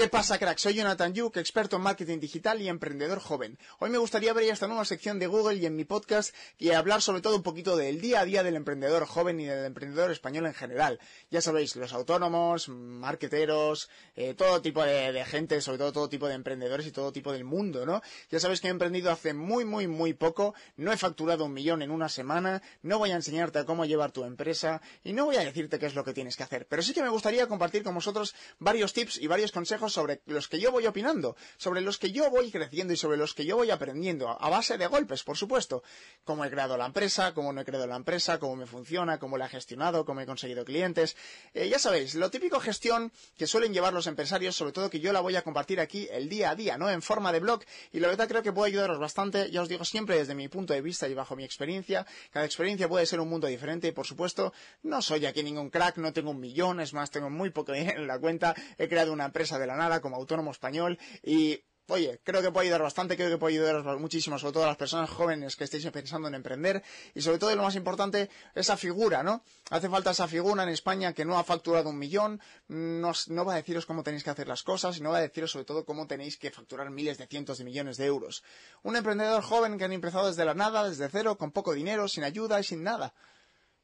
¿Qué pasa, crack? Soy Jonathan Yuk, experto en marketing digital y emprendedor joven. Hoy me gustaría abrir esta nueva sección de Google y en mi podcast y hablar sobre todo un poquito del día a día del emprendedor joven y del emprendedor español en general. Ya sabéis, los autónomos, marketeros, eh, todo tipo de, gente, sobre todo todo tipo de emprendedores y todo tipo del mundo, ¿no? Ya sabéis que he emprendido hace muy, muy, muy poco, no he facturado un millón en una semana, no voy a enseñarte a cómo llevar tu empresa y no voy a decirte qué es lo que tienes que hacer, pero sí que me gustaría compartir con vosotros varios tips y varios consejos sobre los que yo voy opinando, sobre los que yo voy creciendo y sobre los que yo voy aprendiendo, a base de golpes, por supuesto. Cómo he creado la empresa, cómo no he creado la empresa, cómo me funciona, cómo la he gestionado, cómo he conseguido clientes. Eh, ya sabéis, lo típico gestión que suelen llevar los empresarios, sobre todo que yo la voy a compartir aquí el día a día, ¿no? En forma de blog. Y la verdad creo que puede ayudaros bastante, ya os digo siempre desde mi punto de vista y bajo mi experiencia. Cada experiencia puede ser un mundo diferente y, por supuesto, no soy aquí ningún crack, no tengo un millón, es más, tengo muy poco dinero en la cuenta. He creado una empresa de la como autónomo español y Oye, creo que puede ayudar bastante, creo que puede ayudar muchísimo, sobre todo a las personas jóvenes que estéis pensando en emprender y sobre todo, y lo más importante, esa figura, ¿no? Hace falta esa figura en España que no ha facturado un millón, no, no, va a deciros cómo tenéis que hacer las cosas y no va a deciros sobre todo cómo tenéis que facturar miles de cientos de millones de euros. Un emprendedor joven que ha empezado desde la nada, desde cero, con poco dinero, sin ayuda y sin nada.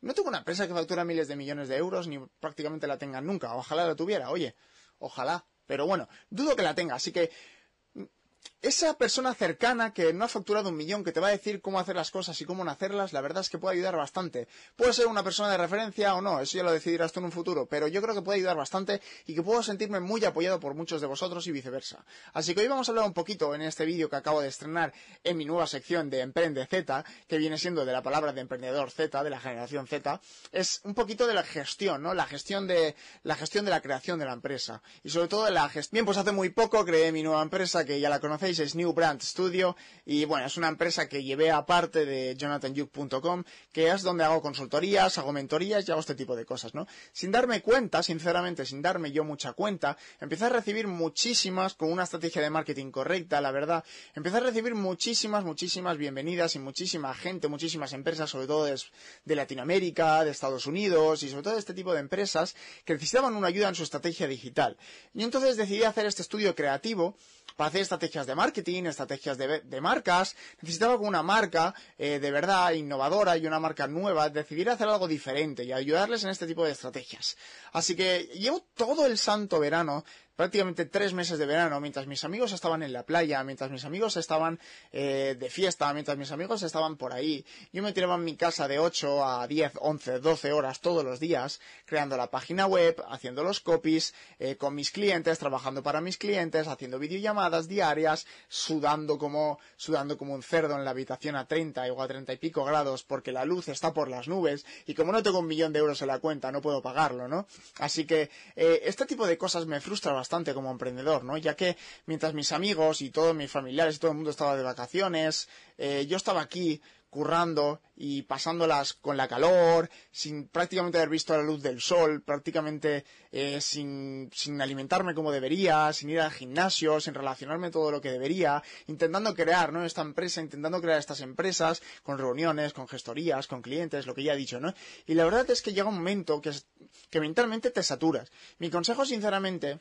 No tengo una empresa que factura miles de millones de euros, ni prácticamente la tenga nunca. Ojalá la tuviera, oye, ojalá. Pero bueno, dudo que la tenga, así que esa persona cercana que no ha facturado un millón, que te va a decir cómo hacer las cosas y cómo no hacerlas, la verdad es que puede ayudar bastante. Puede ser una persona de referencia o no, eso ya lo decidirás tú en un futuro, pero yo creo que puede ayudar bastante y que puedo sentirme muy apoyado por muchos de vosotros y viceversa. Así que hoy vamos a hablar un poquito en este vídeo que acabo de estrenar en mi nueva sección de Emprende Z, que viene siendo de la palabra de emprendedor Z, de la generación Z, es un poquito de la gestión, ¿no? La gestión de la gestión de la creación de la empresa y sobre todo de la gestión. Bien, pues hace muy poco creé mi nueva empresa que ya la conocéis, es New Brand Studio y bueno, es una empresa que llevé aparte de jonathanyuk.com, que es donde hago consultorías, hago mentorías y hago este tipo de cosas, ¿no? Sin darme cuenta, sinceramente, sin darme yo mucha cuenta, empecé a recibir muchísimas, con una estrategia de marketing correcta, la verdad, empecé a recibir muchísimas, muchísimas bienvenidas y muchísima gente, muchísimas empresas, sobre todo de, de Latinoamérica, de Estados Unidos y sobre todo de este tipo de empresas que necesitaban una ayuda en su estrategia digital. Y entonces decidí hacer este estudio creativo para hacer estrategias de marketing, estrategias de, marcas, necesitaba que una marca eh, de verdad innovadora y una marca nueva decidiera hacer algo diferente y ayudarles en este tipo de estrategias. Así que llevo todo el santo verano prácticamente tres meses de verano, mientras mis amigos estaban en la playa, mientras mis amigos estaban eh, de fiesta, mientras mis amigos estaban por ahí, yo me tiraba en mi casa de 8 a 10, 11, 12 horas todos los días, creando la página web, haciendo los copies, eh, con mis clientes, trabajando para mis clientes, haciendo videollamadas diarias, sudando como, sudando como un cerdo en la habitación a 30 o a 30 y pico grados porque la luz está por las nubes y como no tengo un millón de euros en la cuenta no puedo pagarlo, ¿no? Así que eh, este tipo de cosas me frustra bastante como emprendedor, ¿no? Ya que mientras mis amigos y todos mis familiares y todo el mundo estaba de vacaciones, eh, yo estaba aquí currando y pasándolas con la calor, sin prácticamente haber visto la luz del sol, prácticamente eh, sin, sin, alimentarme como debería, sin ir al gimnasio, sin relacionarme todo lo que debería, intentando crear ¿no? esta empresa, intentando crear estas empresas con reuniones, con gestorías, con clientes, lo que ya he dicho, ¿no? Y la verdad es que llega un momento que, que mentalmente te saturas. Mi consejo, sinceramente,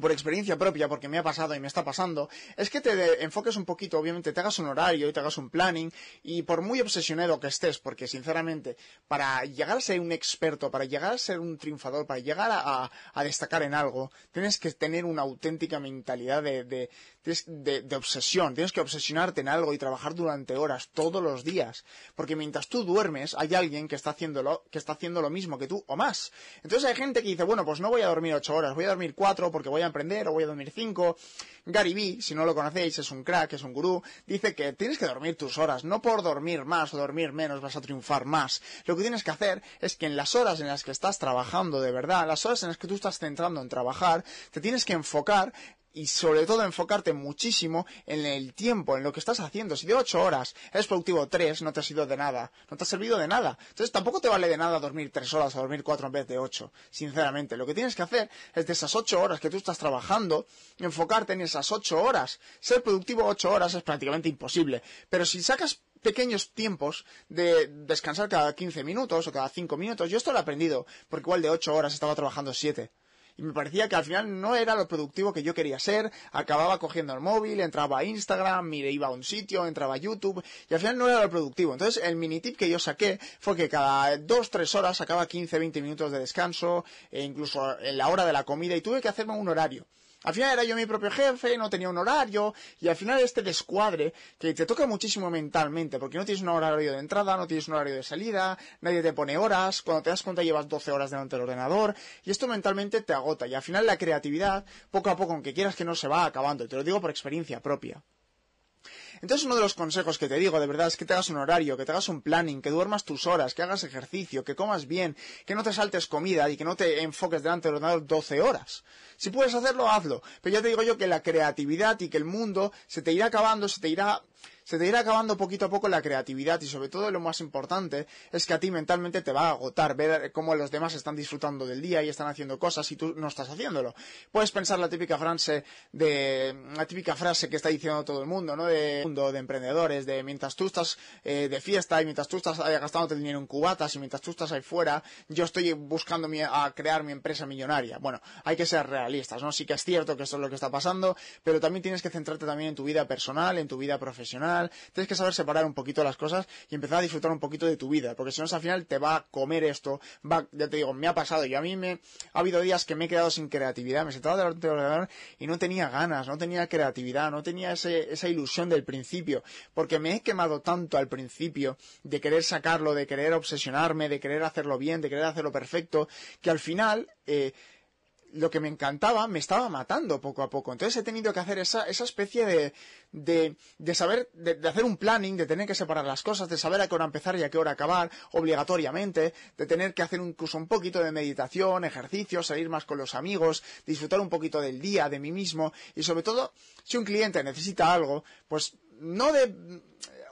por experiencia propia, porque me ha pasado y me está pasando, es que te enfoques un poquito, obviamente, te hagas un horario y te hagas un planning, y por muy obsesionado que estés, porque sinceramente, para llegar a ser un experto, para llegar a ser un triunfador, para llegar a, destacar en algo, tienes que tener una auténtica mentalidad de, de, obsesión, tienes que obsesionarte en algo y trabajar durante horas, todos los días, porque mientras tú duermes, hay alguien que está haciéndolo, que está haciendo lo mismo que tú, o más. Entonces hay gente que dice, bueno, pues no voy a dormir ocho horas, voy a dormir cuatro porque voy a emprender o voy a dormir cinco. Gary Vee, si no lo conocéis, es un crack, es un gurú, dice que tienes que dormir tus horas, no por dormir más o dormir menos vas a triunfar más. Lo que tienes que hacer es que en las horas en las que estás trabajando de verdad, las horas en las que tú estás centrando en trabajar, te tienes que enfocar y sobre todo enfocarte muchísimo en el tiempo, en lo que estás haciendo. Si de 8 horas eres productivo 3, no te ha sido de nada, no te ha servido de nada. Entonces tampoco te vale de nada dormir 3 horas o dormir 4 en vez de 8, sinceramente. Lo que tienes que hacer es de esas 8 horas que tú estás trabajando, enfocarte en esas 8 horas. Ser productivo 8 horas es prácticamente imposible, pero si sacas pequeños tiempos de descansar cada 15 minutos o cada 5 minutos, yo esto lo he aprendido, porque igual de 8 horas estaba trabajando 7 y me parecía que al final no era lo productivo que yo quería ser, acababa cogiendo el móvil, entraba a Instagram, mire, iba a un sitio, entraba a YouTube y al final no era lo productivo. Entonces el mini tip que yo saqué fue que cada 2-3 horas sacaba 15-20 minutos de descanso e incluso en la hora de la comida y tuve que hacerme un horario. Al final era yo mi propio jefe, no tenía un horario, y al final este descuadre que te toca muchísimo mentalmente, porque no tienes un horario de entrada, no tienes un horario de salida, nadie te pone horas, cuando te das cuenta llevas 12 horas delante del ordenador, y esto mentalmente te agota, y al final la creatividad, poco a poco, aunque quieras que no, se va acabando, y te lo digo por experiencia propia. Entonces uno de los consejos que te digo de verdad es que te hagas un horario, que te hagas un planning, que duermas tus horas, que hagas ejercicio, que comas bien, que no te saltes comida y que no te enfoques delante del ordenador 12 horas. Si puedes hacerlo, hazlo. Pero ya te digo yo que la creatividad y que el mundo se te irá acabando, se te irá se te irá acabando poquito a poco la creatividad y sobre todo lo más importante es que a ti mentalmente te va a agotar ver cómo los demás están disfrutando del día y están haciendo cosas y tú no estás haciéndolo. Puedes pensar la típica frase de la típica frase que está diciendo todo el mundo, ¿no? De mundo de emprendedores, de mientras tú estás eh, de fiesta y mientras tú estás eh, gastándote el dinero en cubatas y mientras tú estás ahí fuera, yo estoy buscando a crear mi empresa millonaria. Bueno, hay que ser realistas, ¿no? Sí que es cierto que esto es lo que está pasando, pero también tienes que centrarte también en tu vida personal, en tu vida profesional tienes que saber separar un poquito las cosas y empezar a disfrutar un poquito de tu vida, porque si no, al final te va a comer esto, va, ya te digo, me ha pasado, y a mí me, ha habido días que me he quedado sin creatividad, me sentaba delante del ordenador y no tenía ganas, no tenía creatividad, no tenía esa ilusión del principio, porque me he quemado tanto al principio de querer sacarlo, de querer obsesionarme, de querer hacerlo bien, de querer hacerlo perfecto, que al final, eh, lo que me encantaba me estaba matando poco a poco. Entonces he tenido que hacer esa, esa especie de, de, de saber, de, de, hacer un planning, de tener que separar las cosas, de saber a qué hora empezar y a qué hora acabar, obligatoriamente, de tener que hacer incluso un poquito de meditación, ejercicio, salir más con los amigos, disfrutar un poquito del día, de mí mismo, y sobre todo, si un cliente necesita algo, pues no de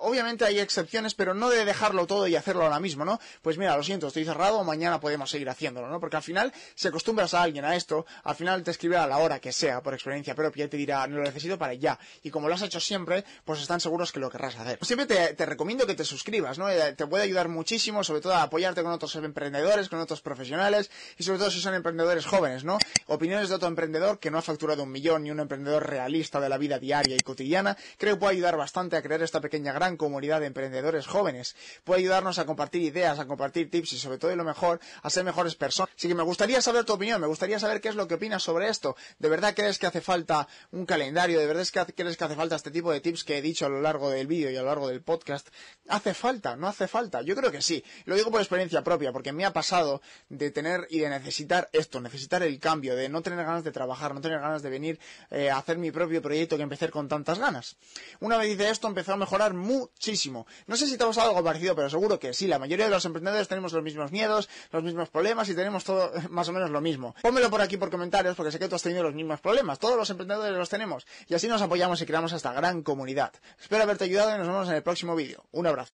obviamente hay excepciones, pero no de dejarlo todo y hacerlo ahora mismo, ¿no? Pues mira, lo siento, estoy cerrado, mañana podemos seguir haciéndolo, ¿no? Porque al final, si acostumbras a alguien a esto, al final te escribirá a la hora que sea, por experiencia propia, y te dirá, no lo necesito para ya. Y como lo has hecho siempre, pues están seguros que lo querrás hacer. Siempre te, recomiendo que te suscribas, ¿no? Eh, te puede ayudar muchísimo, sobre todo a apoyarte con otros emprendedores, con otros profesionales, y sobre todo si son emprendedores jóvenes, ¿no? Opiniones de otro emprendedor que no ha facturado un millón, ni un emprendedor realista de la vida diaria y cotidiana, creo que puede ayudar bastante a crear esta pequeña gran comunidad de emprendedores jóvenes. Puede ayudarnos a compartir ideas, a compartir tips y sobre todo y lo mejor, a ser mejores personas. Así que me gustaría saber tu opinión, me gustaría saber qué es lo que opinas sobre esto. ¿De verdad crees que hace falta un calendario? ¿De verdad crees que hace falta este tipo de tips que he dicho a lo largo del vídeo y a lo largo del podcast? ¿Hace falta? ¿No hace falta? Yo creo que sí. Lo digo por experiencia propia, porque me ha pasado de tener y de necesitar esto, necesitar el cambio, de no tener ganas de trabajar, no tener ganas de venir eh, a hacer mi propio proyecto que empecé con tantas ganas. Una vez hice esto empezó a mejorar muchísimo. No sé si te ha pasado algo parecido, pero seguro que sí. La mayoría de los emprendedores tenemos los mismos miedos, los mismos problemas y tenemos todo más o menos lo mismo. Pónmelo por aquí por comentarios porque sé que tú has tenido los mismos problemas. Todos los emprendedores los tenemos. Y así nos apoyamos y creamos esta gran comunidad. Espero haberte ayudado y nos vemos en el próximo vídeo. Un abrazo.